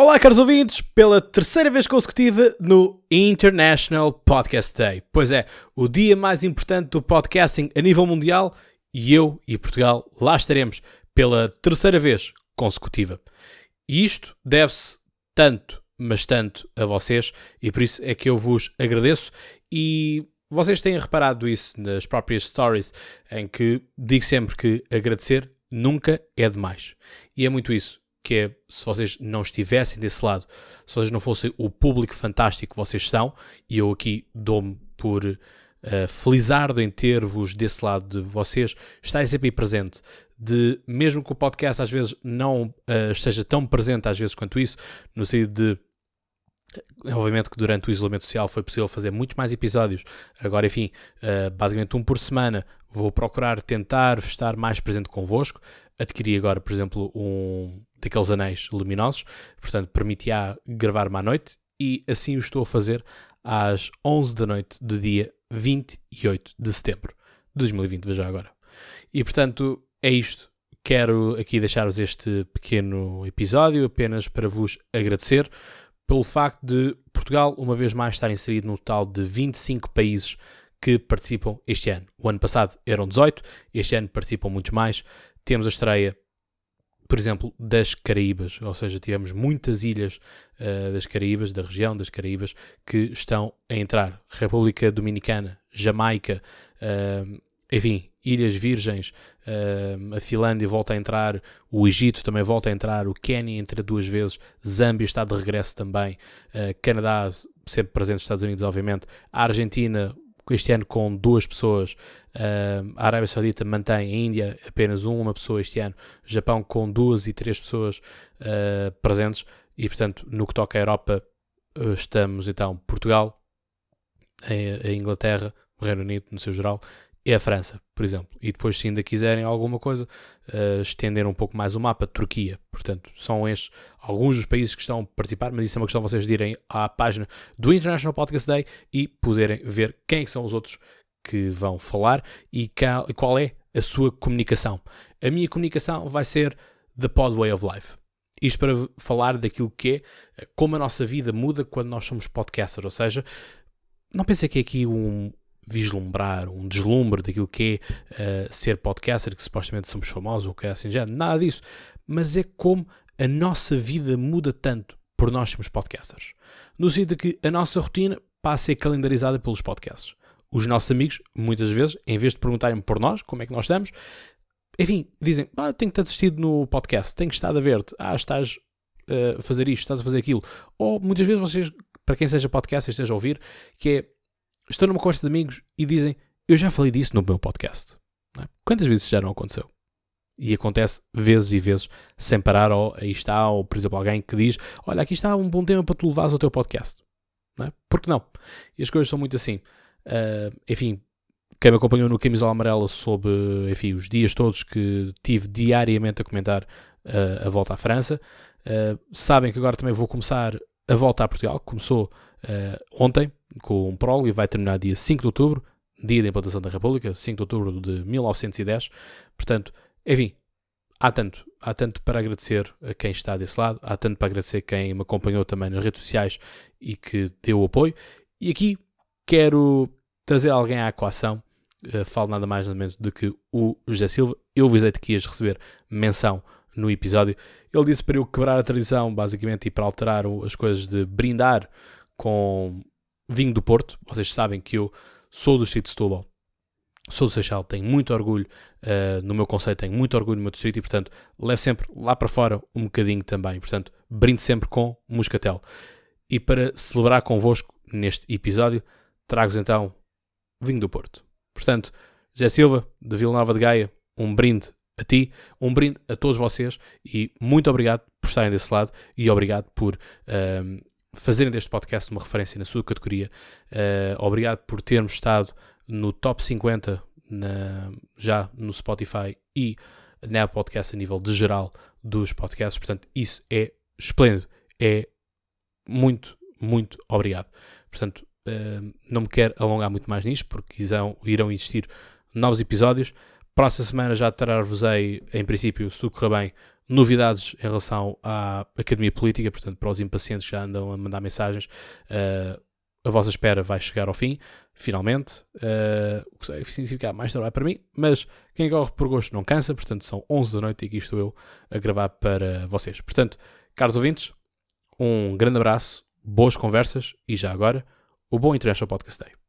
Olá, caros ouvintes, pela terceira vez consecutiva no International Podcast Day. Pois é, o dia mais importante do podcasting a nível mundial e eu e Portugal lá estaremos pela terceira vez consecutiva. E isto deve-se tanto, mas tanto a vocês e por isso é que eu vos agradeço e vocês têm reparado isso nas próprias stories em que digo sempre que agradecer nunca é demais. E é muito isso que é se vocês não estivessem desse lado, se vocês não fossem o público fantástico que vocês são, e eu aqui dou-me por uh, felizardo em ter-vos desse lado de vocês, estarem sempre aí presente, de mesmo que o podcast às vezes não uh, esteja tão presente às vezes quanto isso, no sentido de Obviamente que durante o isolamento social foi possível fazer muitos mais episódios. Agora, enfim, uh, basicamente um por semana. Vou procurar tentar estar mais presente convosco. Adquiri agora, por exemplo, um daqueles anéis luminosos, portanto, permitia gravar-me à noite e assim o estou a fazer às 11 da noite do dia 28 de setembro de 2020, veja agora. E portanto, é isto. Quero aqui deixar-vos este pequeno episódio apenas para vos agradecer pelo facto de Portugal, uma vez mais, estar inserido no total de 25 países que participam este ano. O ano passado eram 18, este ano participam muitos mais. Temos a estreia, por exemplo, das Caraíbas, ou seja, tivemos muitas ilhas uh, das Caraíbas, da região das Caraíbas, que estão a entrar. República Dominicana, Jamaica, uh, enfim, Ilhas Virgens, uh, a Finlândia volta a entrar, o Egito também volta a entrar, o Quênia entra duas vezes, Zâmbia está de regresso também, uh, Canadá sempre presente, Estados Unidos, obviamente, a Argentina este ano com duas pessoas, uh, a Arábia Saudita mantém, a Índia apenas uma pessoa este ano, Japão com duas e três pessoas presentes, e portanto, no que toca à Europa, estamos então Portugal, a Inglaterra, o Reino Unido no seu geral, é a França, por exemplo. E depois, se ainda quiserem alguma coisa, uh, estender um pouco mais o mapa, Turquia. Portanto, são estes alguns dos países que estão a participar, mas isso é uma questão de vocês irem à página do International Podcast Day e poderem ver quem é são os outros que vão falar e qual é a sua comunicação. A minha comunicação vai ser The Pod Way of Life. Isto para falar daquilo que é como a nossa vida muda quando nós somos podcasters, ou seja, não pensei que é aqui um, vislumbrar um deslumbre daquilo que é uh, ser podcaster, que supostamente somos famosos ou que é assim já, nada disso. Mas é como a nossa vida muda tanto por nós sermos podcasters. No sentido de que a nossa rotina passa a ser calendarizada pelos podcasts. Os nossos amigos, muitas vezes, em vez de perguntarem por nós, como é que nós estamos, enfim, dizem, ah, tenho que assistido no podcast, tenho estado a ver-te, ah, estás eh, a fazer isto, estás a fazer aquilo. Ou muitas vezes vocês, para quem seja podcast, esteja a ouvir, que é estão numa conversa de amigos e dizem eu já falei disso no meu podcast. É? Quantas vezes já não aconteceu? E acontece vezes e vezes, sem parar, ou aí está, ou por exemplo, alguém que diz: Olha, aqui está um bom tema para tu levares ao teu podcast. Não é? Por que não? E as coisas são muito assim. Uh, enfim, quem me acompanhou no Camisola Amarela sobre enfim, os dias todos que tive diariamente a comentar uh, a volta à França, uh, sabem que agora também vou começar a volta a Portugal. Começou ontem, com um prolo e vai terminar dia 5 de outubro, dia da implantação da República, 5 de outubro de 1910. Portanto, enfim, há tanto, há tanto para agradecer a quem está desse lado, há tanto para agradecer quem me acompanhou também nas redes sociais e que deu apoio. E aqui quero trazer alguém à equação, uh, falo nada mais nada menos do que o José Silva. Eu avisei-te que ias receber menção no episódio. Ele disse para eu quebrar a tradição, basicamente, e para alterar as coisas de brindar com vinho do Porto. Vocês sabem que eu sou do distrito de Setúbal, sou do Seixal, tenho muito orgulho uh, no meu conceito, tenho muito orgulho no meu distrito e, portanto, levo sempre lá para fora um bocadinho também. Portanto, brindo sempre com moscatel. E para celebrar convosco neste episódio, trago-vos então vinho do Porto. Portanto, José Silva, de Vila Nova de Gaia, um brinde a ti, um brinde a todos vocês e muito obrigado por estarem desse lado e obrigado por uh, fazerem deste podcast uma referência na sua categoria. Uh, obrigado por termos estado no top 50 na, já no Spotify e na podcast a nível de geral dos podcasts. Portanto, isso é esplêndido. É muito, muito obrigado. Portanto, uh, não me quero alongar muito mais nisto, porque irão existir novos episódios. Próxima semana já trazer-vos-ei, em princípio, se tudo correr bem, novidades em relação à Academia Política, portanto, para os impacientes que já andam a mandar mensagens, uh, a vossa espera vai chegar ao fim, finalmente. Uh, o que significa mais trabalho para mim, mas quem corre por gosto não cansa, portanto, são 11 da noite e aqui estou eu a gravar para vocês. Portanto, caros ouvintes, um grande abraço, boas conversas e já agora, o bom International Podcast Day.